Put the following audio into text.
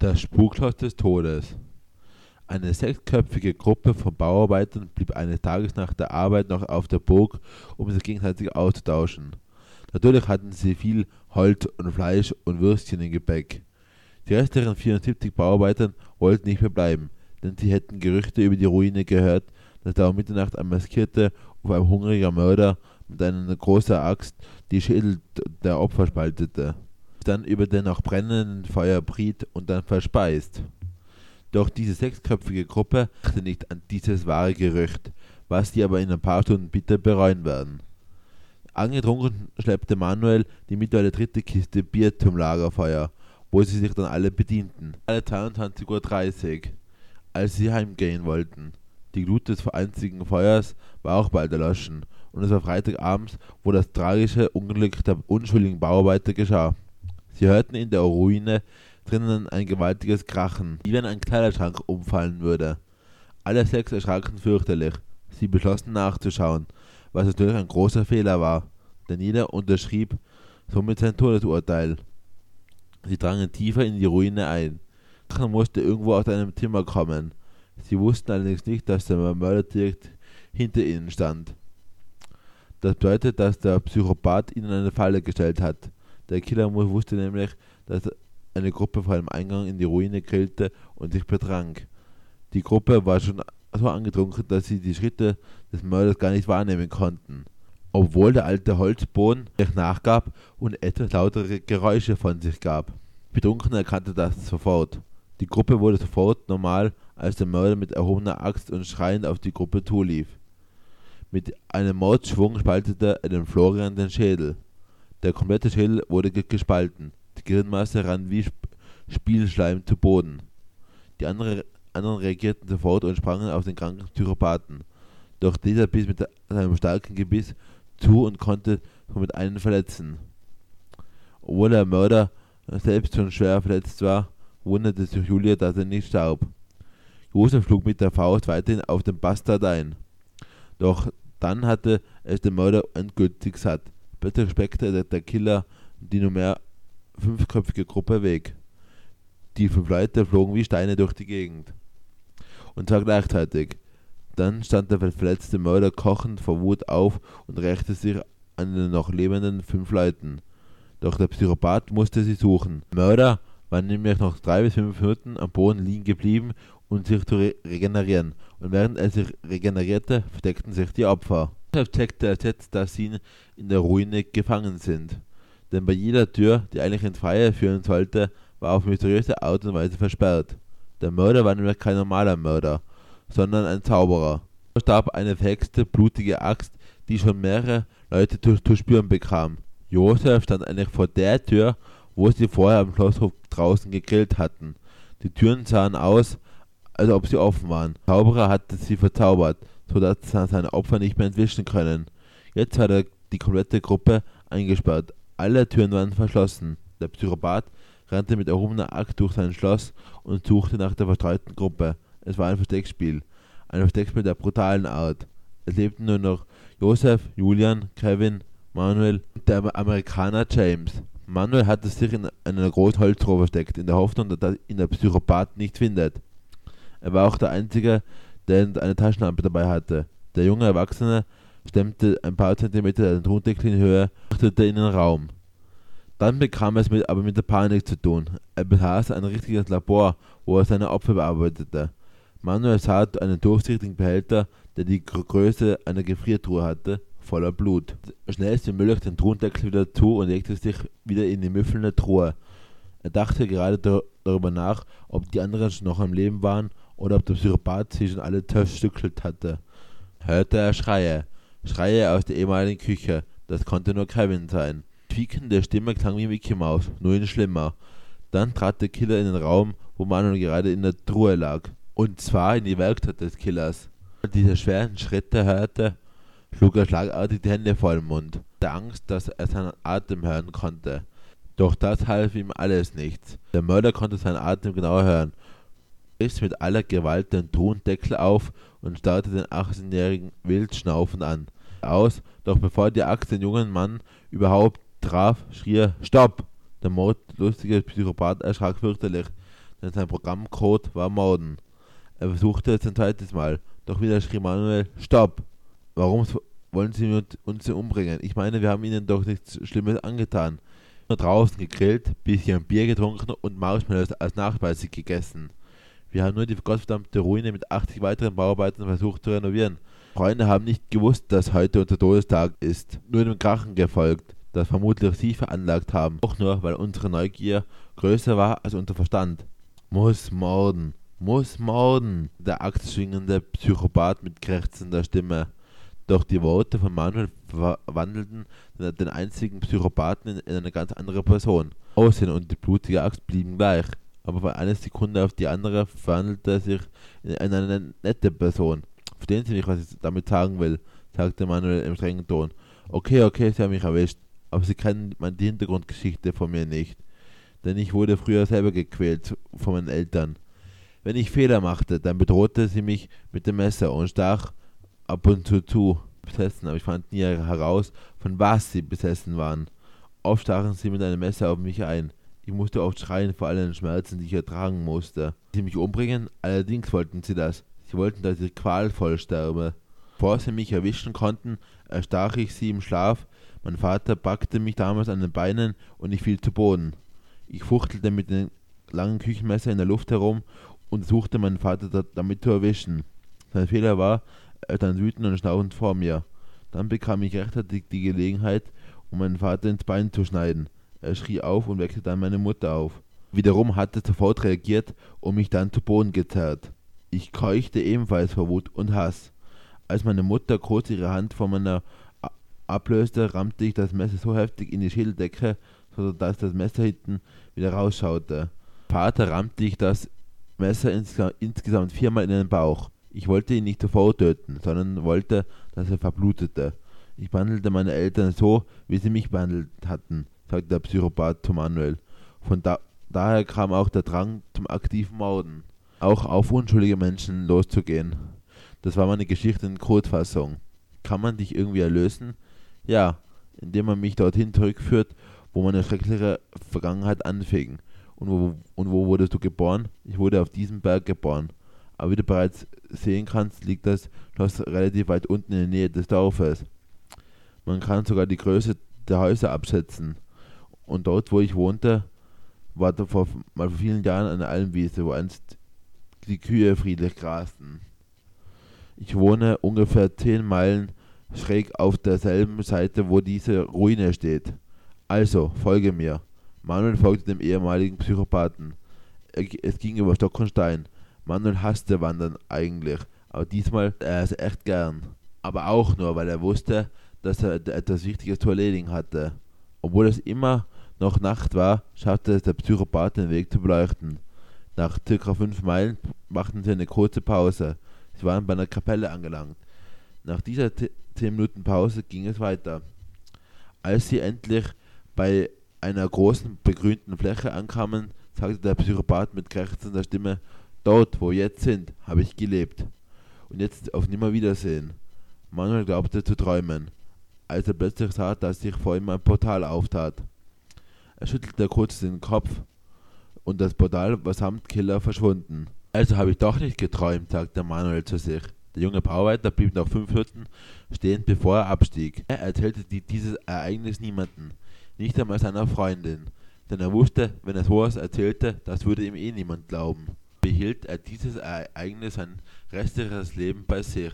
Das Spukhaus des Todes. Eine sechsköpfige Gruppe von Bauarbeitern blieb eines Tages nach der Arbeit noch auf der Burg, um sich gegenseitig auszutauschen. Natürlich hatten sie viel Holz und Fleisch und Würstchen im Gepäck. Die restlichen 74 Bauarbeiter wollten nicht mehr bleiben, denn sie hätten Gerüchte über die Ruine gehört, dass da um Mitternacht ein maskierter und ein hungriger Mörder mit einer großen Axt die Schädel der Opfer spaltete dann über den noch brennenden Feuer briet und dann verspeist. Doch diese sechsköpfige Gruppe dachte nicht an dieses wahre Gerücht, was sie aber in ein paar Stunden bitter bereuen werden. Angetrunken schleppte Manuel die mittlerweile dritte Kiste Bier zum Lagerfeuer, wo sie sich dann alle bedienten. Alle 22.30 Uhr, als sie heimgehen wollten. Die Glut des einzigen Feuers war auch bald erloschen, und es war Freitagabends, wo das tragische Unglück der unschuldigen Bauarbeiter geschah. Sie hörten in der Ruine drinnen ein gewaltiges Krachen, wie wenn ein Kleiderschrank umfallen würde. Alle sechs erschraken fürchterlich. Sie beschlossen nachzuschauen, was natürlich ein großer Fehler war, denn jeder unterschrieb somit sein Todesurteil. Sie drangen tiefer in die Ruine ein. Krachen musste irgendwo aus einem Zimmer kommen. Sie wussten allerdings nicht, dass der Mörder direkt hinter ihnen stand. Das bedeutet, dass der Psychopath ihnen eine Falle gestellt hat. Der Killer wusste nämlich, dass eine Gruppe vor dem Eingang in die Ruine grillte und sich betrank. Die Gruppe war schon so angetrunken, dass sie die Schritte des Mörders gar nicht wahrnehmen konnten, obwohl der alte Holzboden nachgab und etwas lautere Geräusche von sich gab. Betrunken erkannte das sofort. Die Gruppe wurde sofort normal, als der Mörder mit erhobener Axt und schreiend auf die Gruppe zulief. Mit einem Mordschwung spaltete er dem Florian den Schädel. Der komplette Schädel wurde gespalten, die Gehirnmasse rann wie Spielschleim zu Boden. Die andere, anderen reagierten sofort und sprangen auf den kranken Psychopathen. Doch dieser biss mit seinem starken Gebiss zu und konnte somit einen verletzen. Obwohl der Mörder selbst schon schwer verletzt war, wunderte sich Julia, dass er nicht starb. Josef schlug mit der Faust weiterhin auf den Bastard ein. Doch dann hatte es der Mörder endgültig satt. Plötzlich speckte der Killer die nunmehr fünfköpfige Gruppe weg. Die fünf Leute flogen wie Steine durch die Gegend. Und zwar gleichzeitig. Dann stand der verletzte Mörder kochend vor Wut auf und rächte sich an den noch lebenden fünf Leuten. Doch der Psychopath musste sie suchen. Der Mörder war nämlich noch drei bis fünf Minuten am Boden liegen geblieben, um sich zu re regenerieren. Und während er sich regenerierte, verdeckten sich die Opfer. Deshalb checkte er jetzt, dass sie in der Ruine gefangen sind. Denn bei jeder Tür, die eigentlich ins Freie führen sollte, war auf mysteriöse Art und Weise versperrt. Der Mörder war nämlich kein normaler Mörder, sondern ein Zauberer. Er starb eine verhexte, blutige Axt, die schon mehrere Leute zu, zu spüren bekam. Josef stand eigentlich vor der Tür, wo sie vorher am Schlosshof draußen gegrillt hatten. Die Türen sahen aus, als ob sie offen waren. Der Zauberer hatte sie verzaubert, sodass seine Opfer nicht mehr entwischen können. Jetzt hat er die komplette Gruppe eingesperrt. Alle Türen waren verschlossen. Der Psychopath rannte mit erhobener Axt durch sein Schloss und suchte nach der verstreuten Gruppe. Es war ein Versteckspiel. Ein Versteckspiel der brutalen Art. Es lebten nur noch Joseph, Julian, Kevin, Manuel und der Amerikaner James. Manuel hatte sich in einer großen Holztruhe versteckt, in der Hoffnung, dass ihn der Psychopath nicht findet. Er war auch der Einzige, der eine Taschenlampe dabei hatte. Der junge Erwachsene stemmte ein paar Zentimeter den Tondeckel in Höhe und achtete in den Raum. Dann bekam es mit, aber mit der Panik zu tun. Er besaß ein richtiges Labor, wo er seine Opfer bearbeitete. Manuel sah einen durchsichtigen Behälter, der die Größe einer Gefriertruhe hatte, voller Blut. Schnell wie möglich den Truhendeckel wieder zu und legte sich wieder in die müffelnde Truhe. Er dachte gerade darüber nach, ob die anderen noch am Leben waren oder ob der Psychopath sie schon alle zerstückelt hatte. Hörte er Schreie. Schreie aus der ehemaligen Küche. Das konnte nur Kevin sein. Quiekende Stimme klang wie Mickey Mouse, nur in schlimmer. Dann trat der Killer in den Raum, wo Manuel gerade in der Truhe lag. Und zwar in die Werkstatt des Killers. Als er diese schweren Schritte hörte, schlug er schlagartig die Hände vor den Mund, der Angst, dass er seinen Atem hören konnte. Doch das half ihm alles nichts. Der Mörder konnte seinen Atem genau hören, riss mit aller Gewalt den Tondeckel auf und starrte den 18-jährigen wild schnaufend an. Aus, doch bevor die Axt den jungen Mann überhaupt traf, schrie er Stopp! Der mordlustige Psychopath erschrak fürchterlich. denn sein Programmcode war Morden. Er versuchte es ein zweites Mal, doch wieder schrie Manuel, Stopp! Warum wollen Sie uns umbringen? Ich meine, wir haben Ihnen doch nichts Schlimmes angetan. Nur draußen gegrillt, bisschen Bier getrunken und Marshmallows als Nachspeise gegessen. Wir haben nur die gottverdammte Ruine mit 80 weiteren Bauarbeitern versucht zu renovieren. Freunde haben nicht gewusst, dass heute unser Todestag ist, nur dem Krachen gefolgt, das vermutlich Sie veranlagt haben, auch nur, weil unsere Neugier größer war als unser Verstand. Muss morden, muss morden, der axtschwingende Psychopath mit krächzender Stimme. Doch die Worte von Manuel verwandelten den einzigen Psychopathen in eine ganz andere Person. Aussehen und die blutige Axt blieben gleich, aber von einer Sekunde auf die andere verwandelte er sich in eine nette Person. Verstehen Sie nicht, was ich damit sagen will, sagte Manuel im strengen Ton. Okay, okay, Sie haben mich erwischt, aber Sie kennen die Hintergrundgeschichte von mir nicht. Denn ich wurde früher selber gequält von meinen Eltern. Wenn ich Fehler machte, dann bedrohte sie mich mit dem Messer und stach ab und zu zu besessen, aber ich fand nie heraus, von was sie besessen waren. Oft stachen sie mit einem Messer auf mich ein. Ich musste oft schreien vor allen Schmerzen, die ich ertragen musste. Sie mich umbringen? Allerdings wollten sie das. Sie wollten, dass ich qualvoll sterbe. Bevor sie mich erwischen konnten, erstach ich sie im Schlaf. Mein Vater packte mich damals an den Beinen und ich fiel zu Boden. Ich fuchtelte mit dem langen Küchenmesser in der Luft herum und suchte meinen Vater damit zu erwischen. Sein Fehler war, er stand wütend und schnaubend vor mir. Dann bekam ich rechtzeitig die Gelegenheit, um meinen Vater ins Bein zu schneiden. Er schrie auf und weckte dann meine Mutter auf. Wiederum hatte sofort reagiert und mich dann zu Boden gezerrt. Ich keuchte ebenfalls vor Wut und Hass. Als meine Mutter kurz ihre Hand von meiner ablöste, rammte ich das Messer so heftig in die Schädeldecke, sodass das Messer hinten wieder rausschaute. Vater rammte ich das Messer insgesamt viermal in den Bauch. Ich wollte ihn nicht sofort töten, sondern wollte, dass er verblutete. Ich behandelte meine Eltern so, wie sie mich behandelt hatten, sagte der Psychopath zu Manuel. Von da daher kam auch der Drang zum aktiven Morden, auch auf unschuldige Menschen loszugehen. Das war meine Geschichte in Kurzfassung. Kann man dich irgendwie erlösen? Ja, indem man mich dorthin zurückführt, wo meine schreckliche Vergangenheit anfing. Und wo, und wo wurdest du geboren? Ich wurde auf diesem Berg geboren. Aber wie du bereits sehen kannst, liegt das Schloss relativ weit unten in der Nähe des Dorfes. Man kann sogar die Größe der Häuser abschätzen. Und dort, wo ich wohnte, war da vor, mal vor vielen Jahren eine Almwiese, wo einst die Kühe friedlich grasten. Ich wohne ungefähr zehn Meilen schräg auf derselben Seite, wo diese Ruine steht. Also, folge mir. Manuel folgte dem ehemaligen Psychopathen. Es ging über Stock und Stein. Manuel hasste Wandern eigentlich, aber diesmal er es echt gern. Aber auch nur, weil er wusste, dass er etwas Wichtiges zu erledigen hatte. Obwohl es immer noch Nacht war, schaffte es der Psychopath den Weg zu beleuchten. Nach circa fünf Meilen machten sie eine kurze Pause. Sie waren bei einer Kapelle angelangt. Nach dieser zehn Minuten Pause ging es weiter. Als sie endlich bei einer großen begrünten Fläche ankamen, sagte der Psychopath mit krächzender Stimme, dort, wo wir jetzt sind, habe ich gelebt. Und jetzt auf Nimmerwiedersehen. Manuel glaubte zu träumen, als er plötzlich sah, dass sich vor ihm ein Portal auftat. Er schüttelte kurz den Kopf und das Portal war samt Killer verschwunden. Also habe ich doch nicht geträumt, sagte Manuel zu sich. Der junge Bauarbeiter blieb noch fünf Minuten stehen, bevor er abstieg. Er erzählte dieses Ereignis niemandem, nicht einmal seiner Freundin, denn er wusste, wenn er sowas erzählte, das würde ihm eh niemand glauben. Behielt er dieses Ereignis sein restliches Leben bei sich.